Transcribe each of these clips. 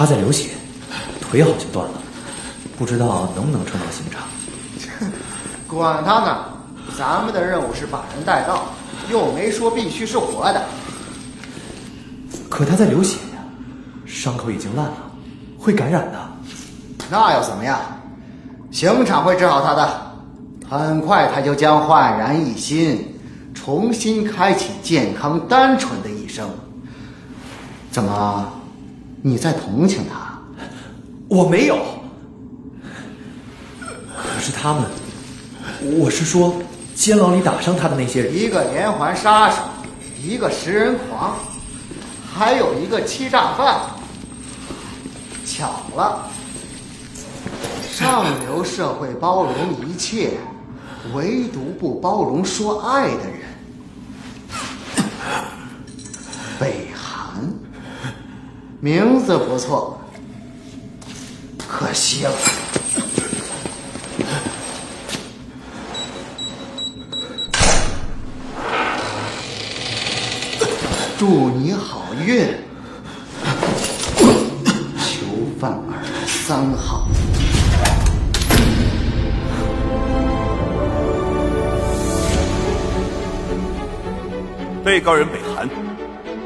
他在流血，腿好像断了，不知道能不能撑到刑场。管他呢，咱们的任务是把人带到，又没说必须是活的。可他在流血呀，伤口已经烂了，会感染的。那又怎么样？刑场会治好他的，很快他就将焕然一新，重新开启健康单纯的一生。怎么，你在同情他？我没有。可是他们，我是说，监牢里打伤他的那些人，一个连环杀手，一个食人狂，还有一个欺诈犯。巧了。上流社会包容一切，唯独不包容说爱的人。北韩，名字不错，可惜了。祝你好运，囚犯二十三号。被告人北，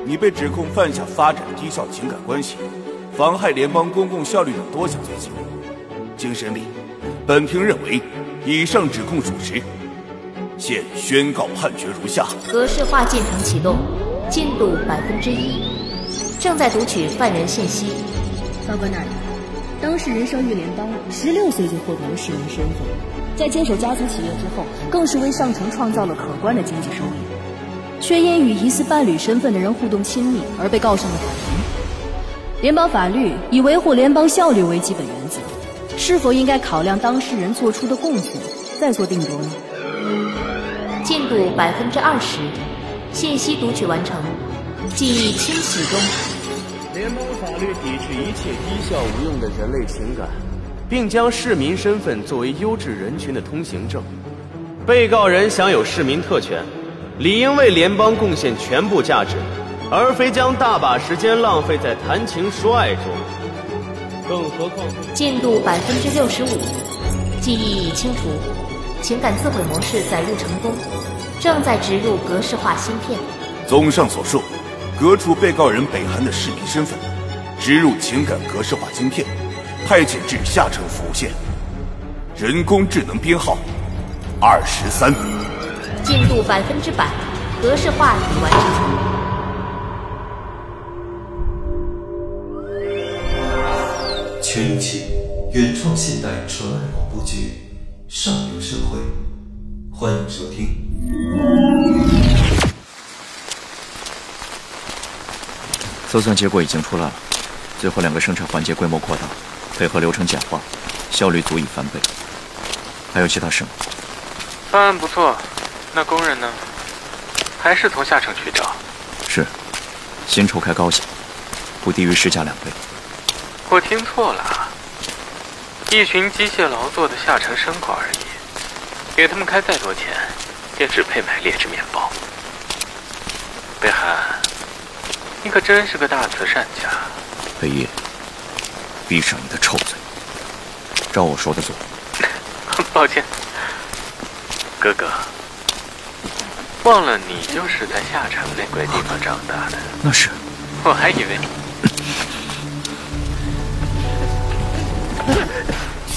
你被指控犯下发展低效情感关系、妨害联邦公共效率等多项罪行。经审理，本庭认为以上指控属实，现宣告判决如下：格式化进程启动，进度百分之一，正在读取犯人信息。报告那里，当事人生于联邦，十六岁就获得了市民身份，在接手家族企业之后，更是为上层创造了可观的经济收益。却因与疑似伴侣身份的人互动亲密而被告上了法庭。联邦法律以维护联邦效率为基本原则，是否应该考量当事人做出的贡献，再做定夺呢？进度百分之二十，信息读取完成，记忆清洗中。联邦法律抵制一切低效无用的人类情感，并将市民身份作为优质人群的通行证。被告人享有市民特权。理应为联邦贡献全部价值，而非将大把时间浪费在谈情说爱中。更何况，进度百分之六十五，记忆已清除，情感自毁模式载入成功，正在植入格式化芯片。综上所述，革除被告人北韩的市民身份，植入情感格式化芯片，派遣至下城服务线，人工智能编号二十三。进度百分之百，格式化已完成。全影器原创现代纯爱广播剧《上流社会》，欢迎收听。测算结果已经出来了，最后两个生产环节规模扩大，配合流程简化，效率足以翻倍。还有其他事吗？方案不错。那工人呢？还是从下城去找？是，薪酬开高些，不低于市价两倍。我听错了，一群机械劳作的下城牲口而已，给他们开再多钱，也只配买劣质面包。北寒，你可真是个大慈善家。北野，闭上你的臭嘴，照我说的做。抱歉，哥哥。忘了你就是在下城那鬼地方长大的，那是，我还以为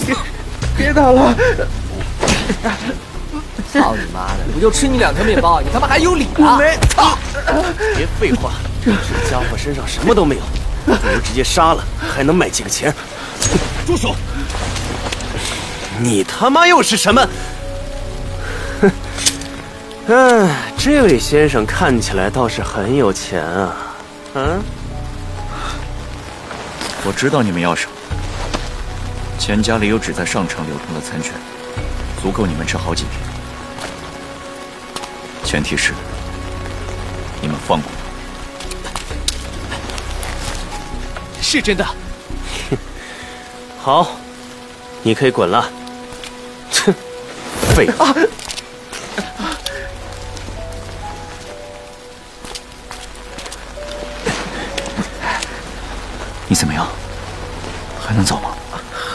别别打了！操你妈的！不就吃你两条面包，你他妈还有理啊？没操！别废话，这家伙身上什么都没有，不如直接杀了，还能卖几个钱。住手！你他妈又是什么？嗯，这位先生看起来倒是很有钱啊。嗯，我知道你们要什么。钱家里有只在上城流通的餐券，足够你们吃好几天。前提是你们放过我。是真的。好，你可以滚了。哼，废话。你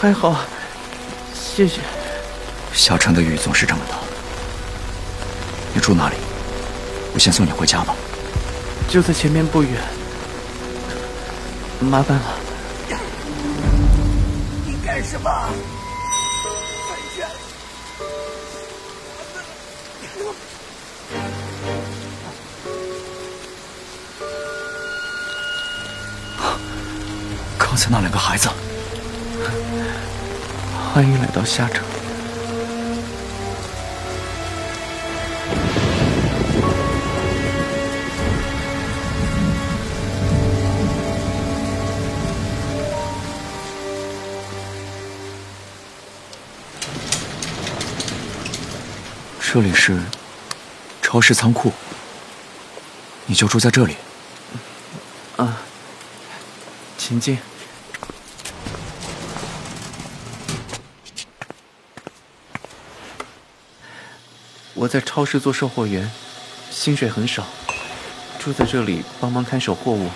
还好，谢谢。小城的雨总是这么大。你住哪里？我先送你回家吧。就在前面不远。麻烦了。你干什么？刚才那两个孩子，欢迎来到下城。这里是超市仓库，你就住在这里？啊，请进。我在超市做售货员，薪水很少，住在这里帮忙看守货物，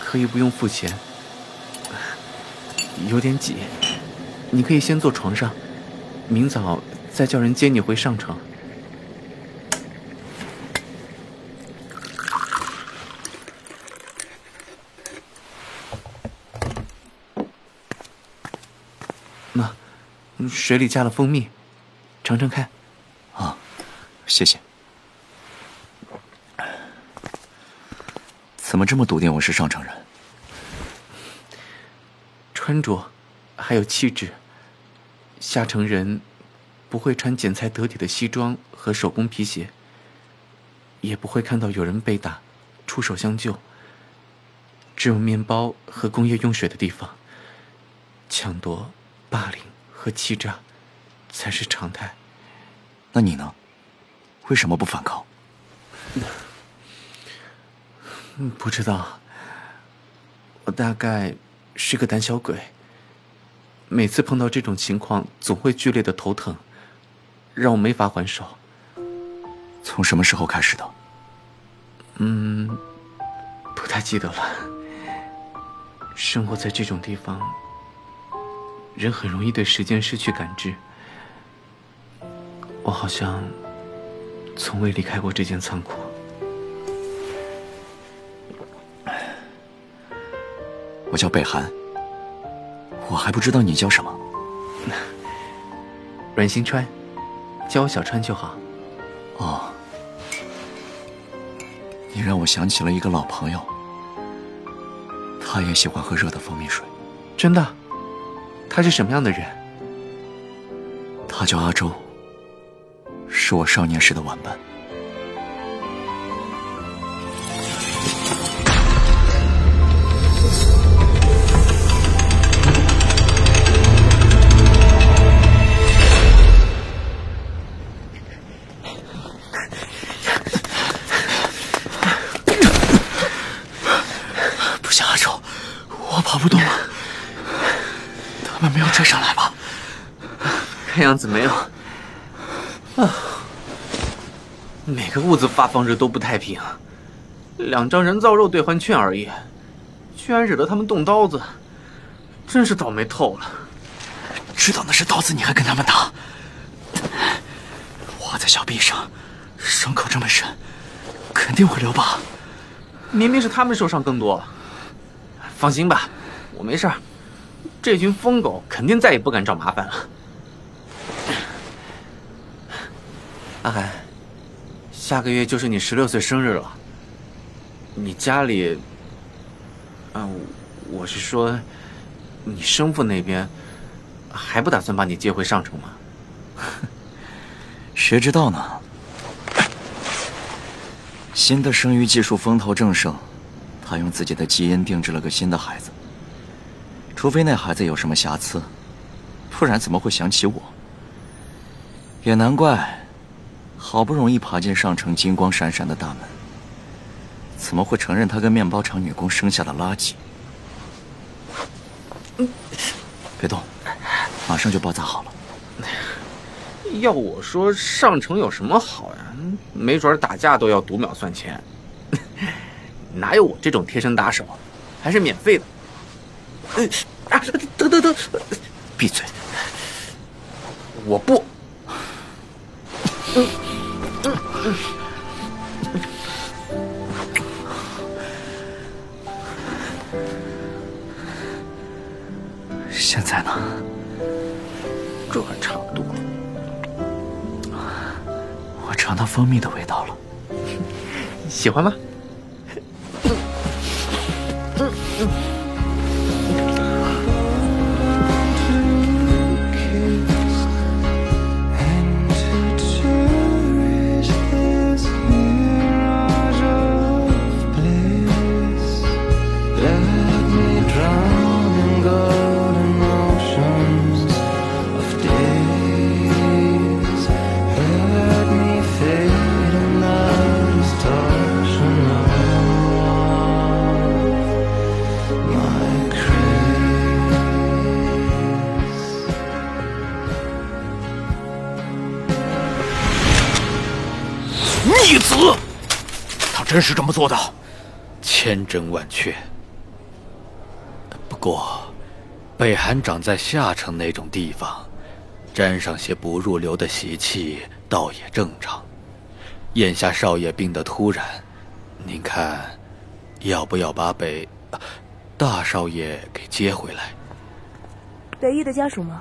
可以不用付钱。有点挤，你可以先坐床上，明早再叫人接你回上城。那水里加了蜂蜜，尝尝看。啊，谢谢。怎么这么笃定我是上城人？穿着，还有气质。下城人不会穿剪裁得体的西装和手工皮鞋，也不会看到有人被打，出手相救。只有面包和工业用水的地方，抢夺、霸凌。和欺诈才是常态。那你呢？为什么不反抗？不知道。我大概是个胆小鬼。每次碰到这种情况，总会剧烈的头疼，让我没法还手。从什么时候开始的？嗯，不太记得了。生活在这种地方。人很容易对时间失去感知，我好像从未离开过这间仓库。我叫北寒，我还不知道你叫什么。阮星川，叫我小川就好。哦，你让我想起了一个老朋友，他也喜欢喝热的蜂蜜水。真的。他是什么样的人？他叫阿周，是我少年时的玩伴。不行，阿周，我跑不动了。他们没有追上来吧？看样子没有。啊，每个物资发放日都不太平，两张人造肉兑换券而已，居然惹得他们动刀子，真是倒霉透了。知道那是刀子，你还跟他们打？划在小臂上，伤口这么深，肯定会留疤。明明是他们受伤更多。放心吧，我没事。这群疯狗肯定再也不敢找麻烦了。阿海，下个月就是你十六岁生日了。你家里……啊，我是说，你生父那边还不打算把你接回上城吗？谁知道呢？新的生育技术风头正盛，他用自己的基因定制了个新的孩子。除非那孩子有什么瑕疵，不然怎么会想起我？也难怪，好不容易爬进上城金光闪闪的大门，怎么会承认他跟面包厂女工生下的垃圾？别动，马上就包扎好了。要我说，上城有什么好呀？没准打架都要读秒算钱，哪有我这种贴身打手？还是免费的。啊！得得得，闭嘴！我不。嗯现在呢？这还差不多。我尝到蜂蜜的味道了，喜欢吗？真是这么做的，千真万确。不过，北寒长在下城那种地方，沾上些不入流的习气，倒也正常。眼下少爷病得突然，您看，要不要把北大少爷给接回来？北翼的家属吗？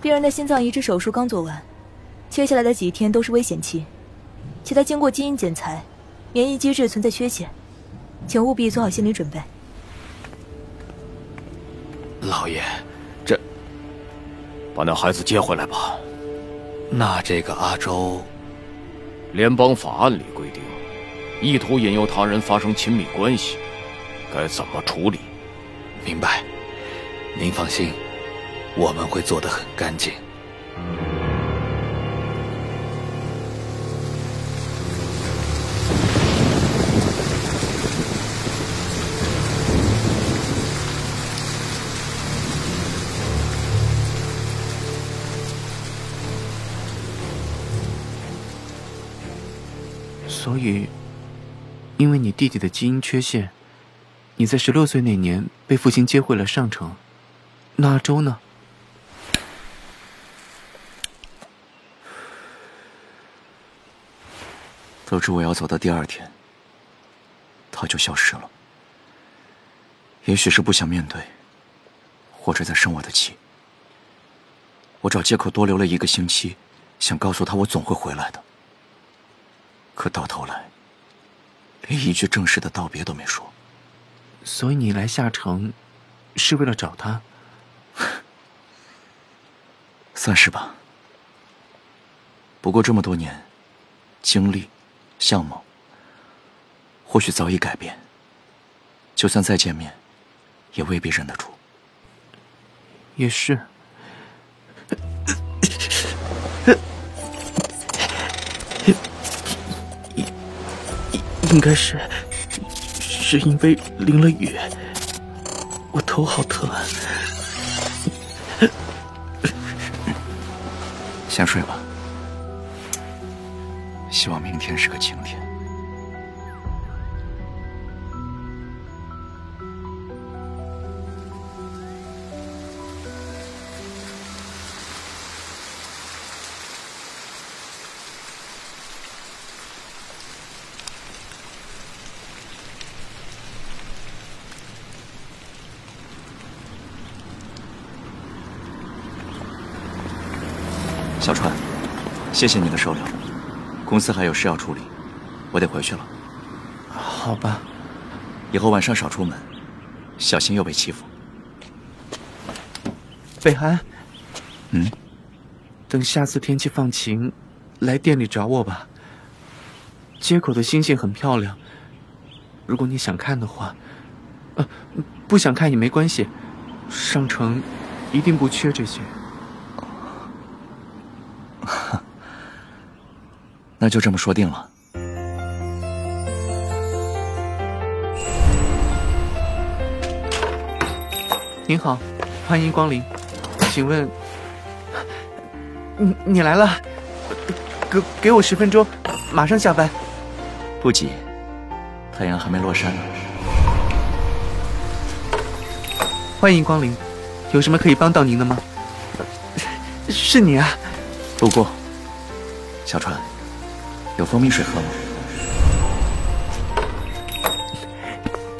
病人的心脏移植手术刚做完，接下来的几天都是危险期。且他经过基因检材，免疫机制存在缺陷，请务必做好心理准备。老爷，这把那孩子接回来吧。那这个阿周，联邦法案里规定，意图引诱他人发生亲密关系，该怎么处理？明白。您放心，我们会做得很干净。弟弟的基因缺陷，你在十六岁那年被父亲接回了上城。那阿周呢？得知我要走的第二天，他就消失了。也许是不想面对，或者在生我的气。我找借口多留了一个星期，想告诉他我总会回来的。可到头来，连一句正式的道别都没说。所以你来下城，是为了找他？算是吧。不过这么多年，经历、相貌，或许早已改变。就算再见面，也未必认得出。也是。应该是，是因为淋了雨，我头好疼。先睡吧，希望明天是个晴天。小川，谢谢你的收留。公司还有事要处理，我得回去了。好吧，以后晚上少出门，小心又被欺负。北寒，嗯，等下次天气放晴，来店里找我吧。街口的星星很漂亮，如果你想看的话，呃，不想看也没关系，上城一定不缺这些。那就这么说定了。您好，欢迎光临，请问，你你来了？给给我十分钟，马上下班。不急，太阳还没落山呢。欢迎光临，有什么可以帮到您的吗？是你啊！路过。小川，有蜂蜜水喝吗？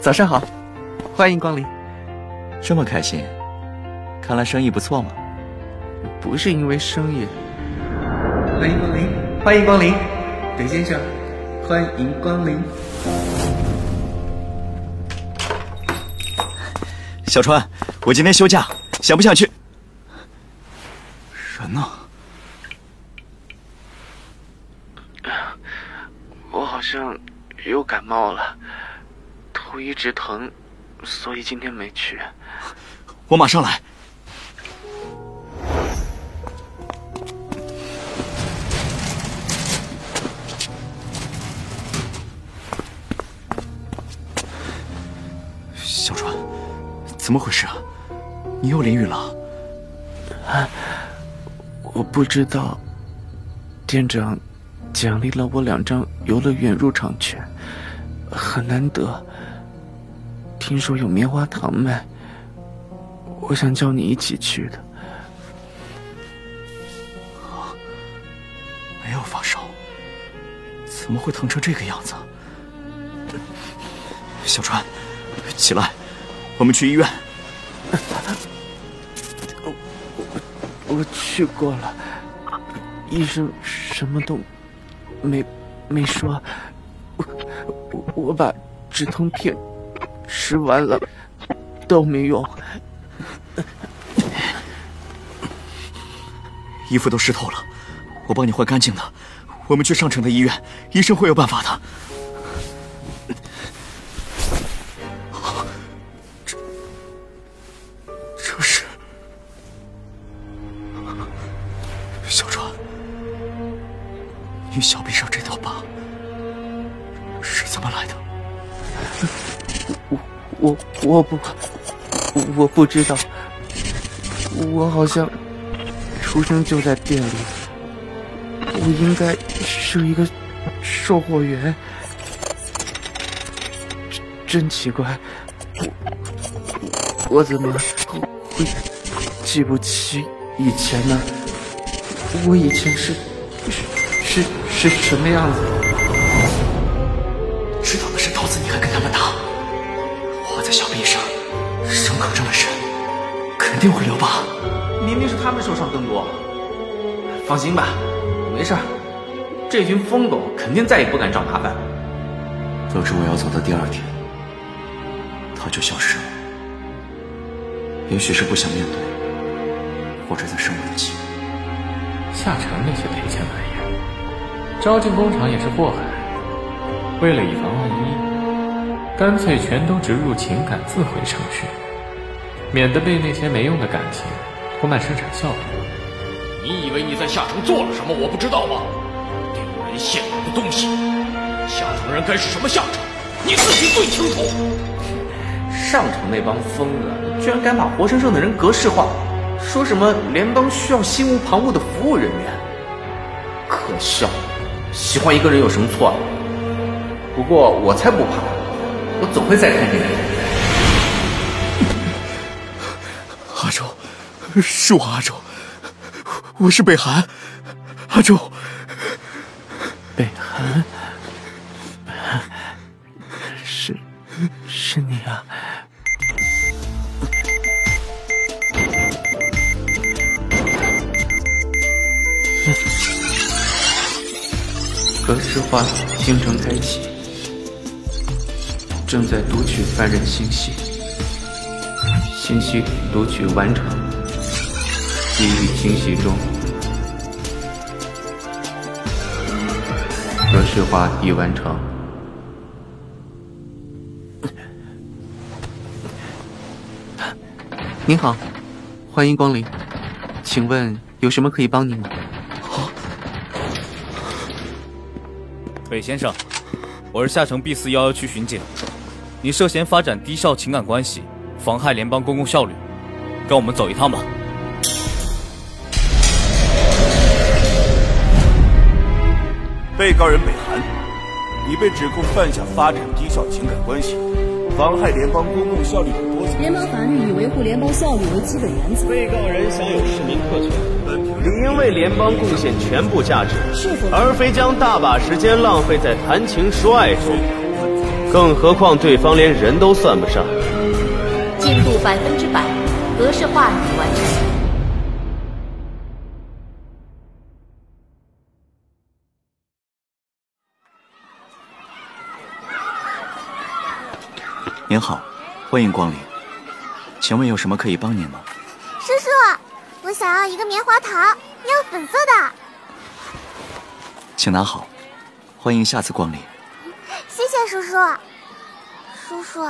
早上好，欢迎光临。这么开心，看来生意不错嘛。不是因为生意。欢迎光临，欢迎光临，北先生，欢迎光临。小川，我今天休假，想不想去？人呢？我好像又感冒了，头一直疼，所以今天没去。我马上来。小川，怎么回事啊？你又淋雨了？啊，我不知道。店长奖励了我两张游乐园入场券，很难得。听说有棉花糖卖，我想叫你一起去的。没有发烧，怎么会疼成这个样子？小川，起来，我们去医院。我我去过了，医生什么都没没说。我我把止痛片吃完了，都没用。衣服都湿透了，我帮你换干净的。我们去上城的医院，医生会有办法的。我不我不知道，我好像出生就在店里。我应该是一个售货员，真真奇怪，我我怎么会记不起以前呢？我以前是是是是什么样子？定会留疤。明明是他们受伤更多。放心吧。没事，这群疯狗肯定再也不敢找麻烦。得知我要走的第二天，他就消失了。也许是不想面对，或者在生我的气。下沉那些赔钱玩意儿，招进工厂也是祸害。为了以防万一，干脆全都植入情感自毁程序，免得被那些没用的感情拖慢生产效率。你以为你在下城做了什么，我不知道吗？丢人现眼的东西！下城人该是什么下场，你自己最清楚。上城那帮疯子，居然敢把活生生的人格式化，说什么联邦需要心无旁骛的服务人员，可笑！喜欢一个人有什么错？不过我才不怕，我总会再看见阿是我阿周。我是北寒，阿周。北寒，是是你啊！格式化进程开启，正在读取犯人信息，信息读取完成。记忆清晰中，格式化已完成。您好，欢迎光临，请问有什么可以帮您吗？北先生，我是下城 B 四幺幺区巡警，你涉嫌发展低效情感关系，妨害联邦公共效率，跟我们走一趟吧。被告人北韩，你被指控犯下发展低效情感关系、妨害联邦公共效率的多项。联邦法律以维护联邦效率为基本原则。被告人享有市民特权，理应为联邦贡献全部价值，而非将大把时间浪费在谈情说爱中。更何况对方连人都算不上。进度百分之百，格式化已完成。您好，欢迎光临，请问有什么可以帮您吗？叔叔，我想要一个棉花糖，要粉色的。请拿好，欢迎下次光临。谢谢叔叔。叔叔，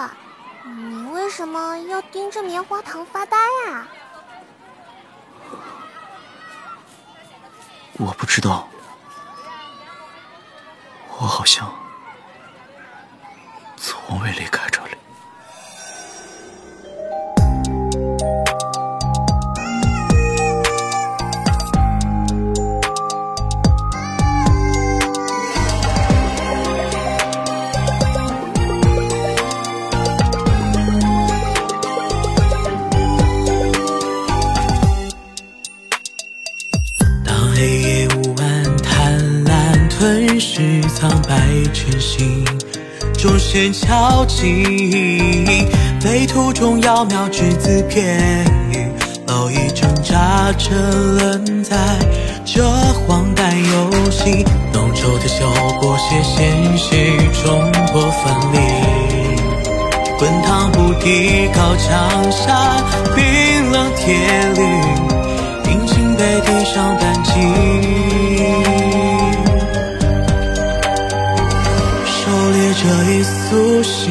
你为什么要盯着棉花糖发呆啊？我不知道，我好像从未离开这里。苍白晨星，钟声敲击，飞途中杳渺只字片语，蝼蚁挣扎着愣在这荒诞游戏，浓稠的嗅过血鲜血中过分离，滚烫不敌高墙下冰冷铁律。苏醒。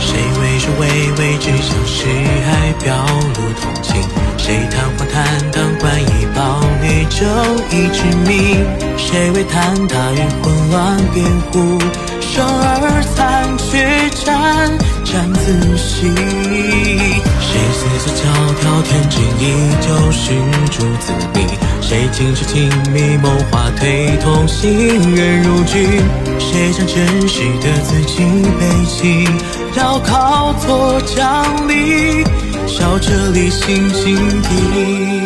谁为着微微只想是爱表露同情？谁贪欢贪当冠以暴虐正义之名？谁为坍塌与混乱辩护？生而残缺战沾自喜。谁思索教条天真依旧是诸子弟？谁经受亲密谋划推同行人入局？谁将真实的自己背弃，镣铐做奖励，笑着理性警惕。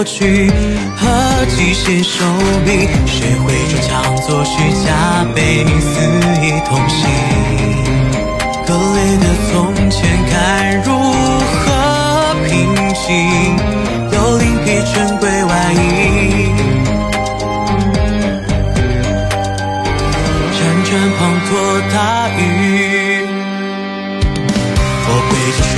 过去和机械手臂。谁会装腔作势，加倍肆意同行？割裂的从前该如何平静？又另辟珍贵外衣，辗转滂沱大雨。我背着书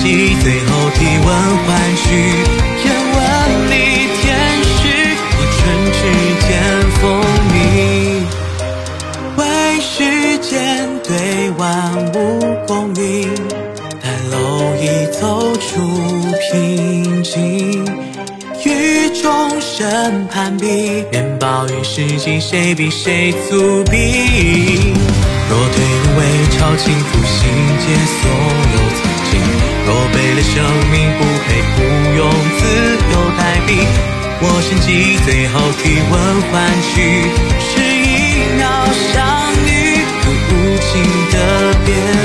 我想起最后提问换取天问里天使，我唇齿间风靡，为时间对万物共鸣，待蝼蚁走出平静。雨中审判比，面包与世纪谁比谁足比？若对人为朝情负心结所有若为了生命不配，不用自由代币。我心机最后体温换取，是一秒相遇，无情的别。